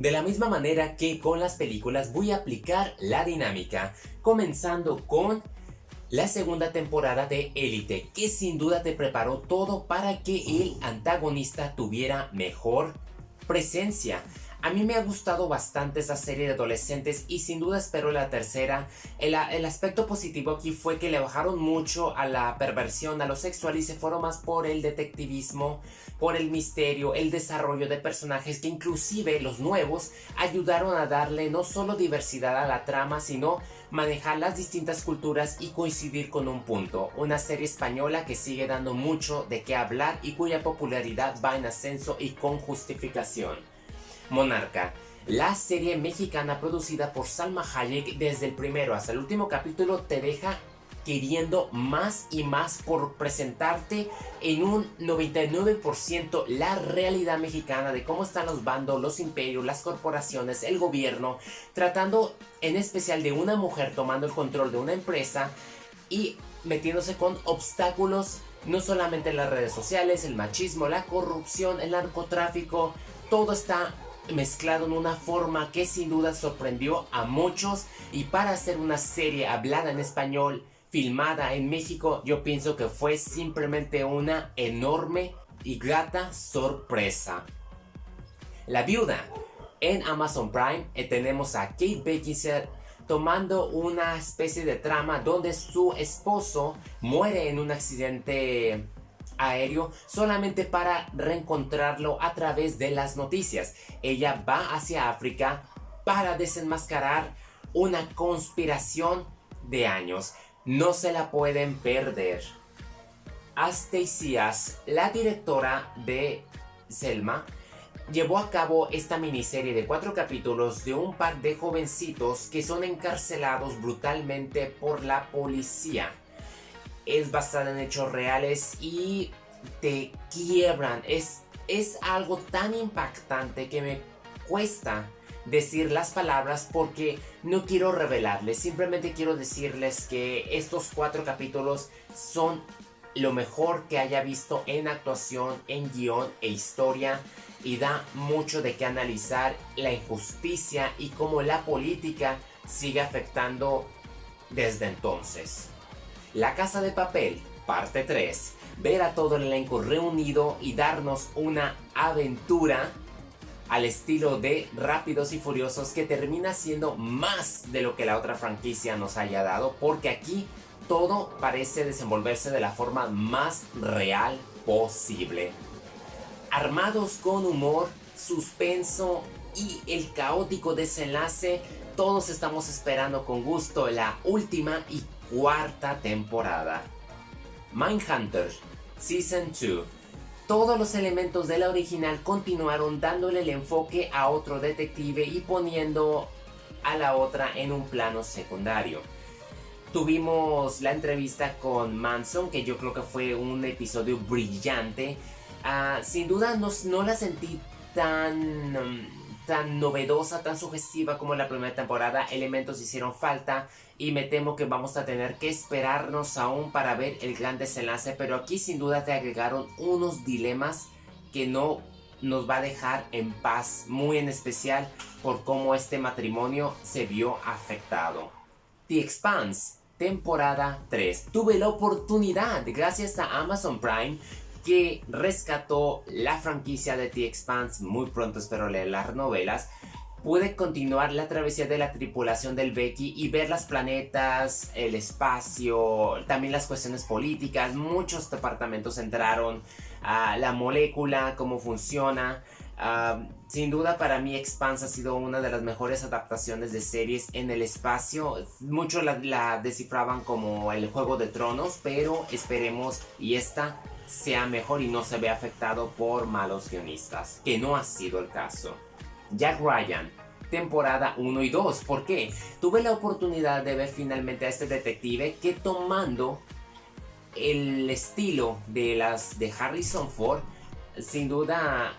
De la misma manera que con las películas voy a aplicar la dinámica, comenzando con la segunda temporada de Elite, que sin duda te preparó todo para que el antagonista tuviera mejor presencia. A mí me ha gustado bastante esa serie de adolescentes y sin duda espero la tercera. El, aspecto positivo aquí fue que le bajaron mucho a la perversión, a lo sexual y se fueron más por el detectivismo, por el misterio, el desarrollo de personajes que inclusive los nuevos ayudaron a darle no solo diversidad a la trama, sino manejar las distintas culturas y coincidir con un punto. Una serie española que sigue dando mucho de qué hablar y cuya popularidad va en ascenso y con justificación. Monarca, la serie mexicana producida por Salma Hayek desde el primero hasta el último capítulo te deja queriendo más y más por presentarte en un 99% la realidad mexicana de cómo están los bandos, los imperios, las corporaciones, el gobierno, tratando en especial de una mujer tomando el control de una empresa y metiéndose con obstáculos no solamente en las redes sociales, el machismo, la corrupción, el narcotráfico, todo está mezclado en una forma que sin duda sorprendió a muchos y para hacer una serie hablada en español filmada en México yo pienso que fue simplemente una enorme y grata sorpresa. La viuda. En Amazon Prime eh, tenemos a Kate Beckinsale tomando una especie de trama donde su esposo muere en un accidente aéreo solamente para reencontrarlo a través de las noticias. Ella va hacia África para desenmascarar una conspiración de años. No se la pueden perder. Astasias, la directora de Selma, llevó a cabo esta miniserie de cuatro capítulos de un par de jovencitos que son encarcelados brutalmente por la policía es basada en hechos reales y te quiebran. Es, es algo tan impactante que me cuesta decir las palabras porque no quiero revelarles. Simplemente quiero decirles que estos cuatro capítulos son lo mejor que haya visto en actuación, en guion e historia y da mucho de qué analizar la injusticia y cómo la política sigue afectando desde entonces. La Casa de Papel, parte 3. Ver a todo el elenco reunido y darnos una aventura al estilo de Rápidos y Furiosos que termina siendo más de lo que la otra franquicia nos haya dado porque aquí todo parece desenvolverse de la forma más real posible. Armados con humor, suspenso y el caótico desenlace, todos estamos esperando con gusto la última y cuarta temporada. Mindhunter, Season 2. Todos los elementos de la original continuaron dándole el enfoque a otro detective y poniendo a la otra en un plano secundario. Tuvimos la entrevista con Manson, que yo creo que fue un episodio brillante. Ah, sin duda no, no la sentí tan tan novedosa, tan sugestiva como la primera temporada, elementos hicieron falta y me temo que vamos a tener que esperarnos aún para ver el gran desenlace, pero aquí sin duda te agregaron unos dilemas que no nos va a dejar en paz, muy en especial por cómo este matrimonio se vio afectado. The Expanse, temporada 3. Tuve la oportunidad, gracias a Amazon Prime, que rescató la franquicia de The Expanse, muy pronto espero leer las novelas, pude continuar la travesía de la tripulación del Becky y ver las planetas, el espacio, también las cuestiones políticas, muchos departamentos entraron, a la molécula, cómo funciona. Ah, sin duda para mí Expanse ha sido una de las mejores adaptaciones de series en el espacio. Muchos la, la descifraban como el Juego de Tronos, pero esperemos y esta sea mejor y no se vea afectado por malos guionistas, que no ha sido el caso. Jack Ryan, temporada 1 y 2. ¿Por qué? Tuve la oportunidad de ver finalmente a este detective que tomando el estilo de las de Harrison Ford, sin duda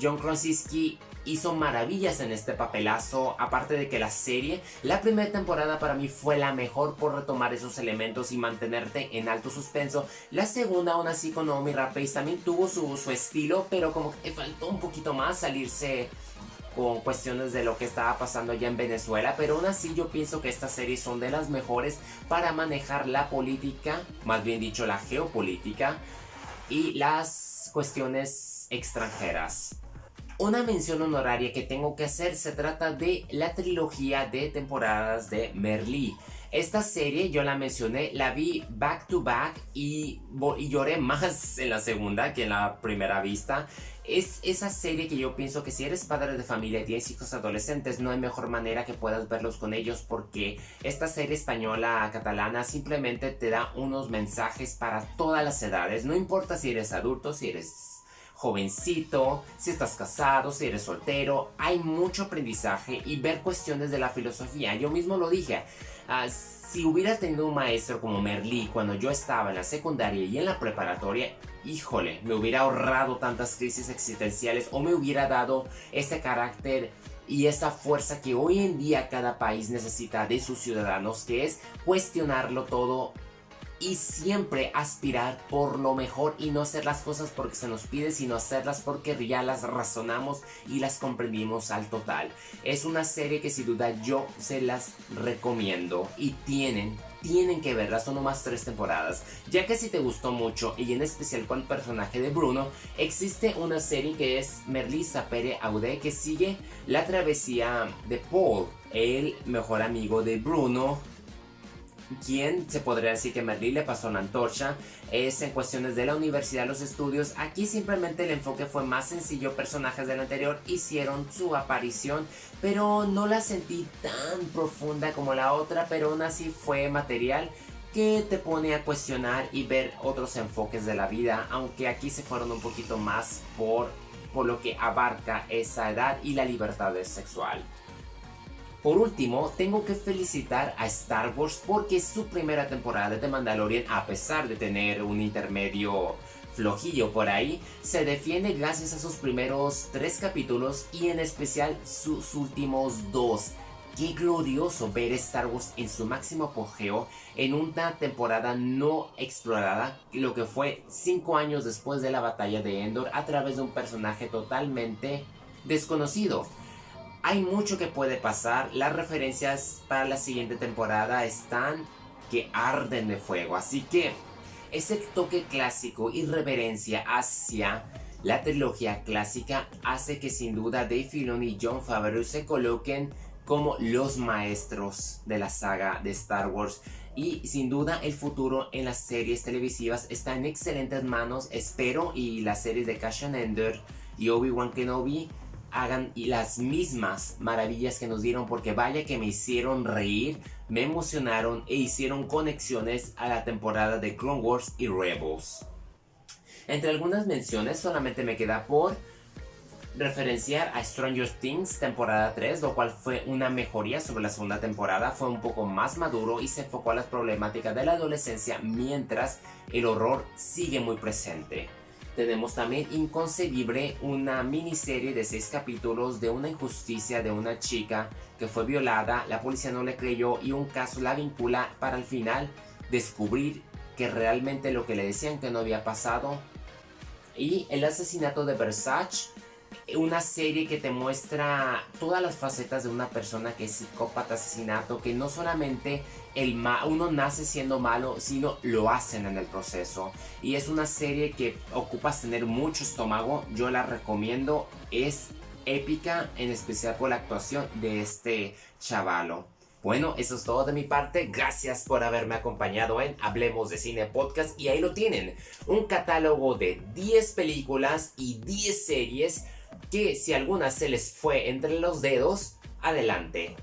John Krasinski hizo maravillas en este papelazo, aparte de que la serie, la primera temporada para mí fue la mejor por retomar esos elementos y mantenerte en alto suspenso. La segunda, aún así con Naomi Rapace, también tuvo su, estilo, pero como que faltó un poquito más salirse con cuestiones de lo que estaba pasando allá en Venezuela, pero aún así yo pienso que estas series son de las mejores para manejar la política, más bien dicho la geopolítica y las cuestiones extranjeras. Una mención honoraria que tengo que hacer se trata de la trilogía de temporadas de Merlí. Esta serie yo la mencioné, la vi back to back y, y, lloré más en la segunda que en la primera vista. Es esa serie que yo pienso que si eres padre de familia y tienes hijos adolescentes, no hay mejor manera que puedas verlos con ellos porque esta serie española catalana simplemente te da unos mensajes para todas las edades. No importa si eres adulto, si eres jovencito, si estás casado, si eres soltero, hay mucho aprendizaje y ver cuestiones de la filosofía. Yo mismo lo dije, ah, si hubieras tenido un maestro como Merlí cuando yo estaba en la secundaria y en la preparatoria, híjole, me hubiera ahorrado tantas crisis existenciales o me hubiera dado ese carácter y esa fuerza que hoy en día cada país necesita de sus ciudadanos, que es cuestionarlo todo y siempre aspirar por lo mejor y no hacer las cosas porque se nos pide, sino hacerlas porque ya las razonamos y las comprendimos al total. Es una serie que sin duda yo se las recomiendo y tienen tienen que verla, son nomás tres temporadas. Ya que si te gustó mucho y en especial con el personaje de Bruno, existe una serie que es Merlisa Pere Aude que sigue la travesía de Paul, el mejor amigo de Bruno, quien se podría decir que Merlí le pasó la antorcha es en cuestiones de la universidad, los estudios. Aquí simplemente el enfoque fue más sencillo. Personajes del anterior hicieron su aparición, pero no la sentí tan profunda como la otra, pero aún así fue material que te pone a cuestionar y ver otros enfoques de la vida, aunque aquí se fueron un poquito más por, por lo que abarca esa edad y la libertad sexual. Por último, tengo que felicitar a Star Wars porque su primera temporada de Mandalorian, a pesar de tener un intermedio flojillo por ahí, se defiende gracias a sus primeros tres capítulos y en especial sus últimos dos. Qué glorioso ver Star Wars en su máximo apogeo en una temporada no explorada, lo que fue cinco años después de la batalla de Endor a través de un personaje totalmente desconocido. Hay mucho que puede pasar. Las referencias para la siguiente temporada están que arden de fuego. Así que ese toque clásico y reverencia hacia la trilogía clásica hace que sin duda Dave Filoni y John Favreau se coloquen como los maestros de la saga de Star Wars. Y sin duda el futuro en las series televisivas está en excelentes manos. Espero y las series de Cassian Ender y Obi-Wan Kenobi hagan las mismas maravillas que nos dieron porque vaya que me hicieron reír, me emocionaron e hicieron conexiones a la temporada de Clone Wars y Rebels. Entre algunas menciones solamente me queda por referenciar a Stranger Things temporada 3, lo cual fue una mejoría sobre la segunda temporada, fue un poco más maduro y se enfocó a las problemáticas de la adolescencia mientras el horror sigue muy presente tenemos también Inconcebible, una miniserie de seis capítulos de una injusticia de una chica que fue violada, la policía no le creyó y un caso la vincula para al final descubrir que realmente lo que le decían que no había pasado. Y el asesinato de Versace, una serie que te muestra todas las facetas de una persona que es psicópata, asesinato, que no solamente el uno nace siendo malo, sino lo hacen en el proceso. Y es una serie que ocupas tener mucho estómago, yo la recomiendo, es épica, en especial por la actuación de este chavalo. Bueno, eso es todo de mi parte. Gracias por haberme acompañado en Hablemos de Cine Podcast. Y ahí lo tienen. Un catálogo de 10 películas y 10 series que si alguna se les fue entre los dedos, adelante.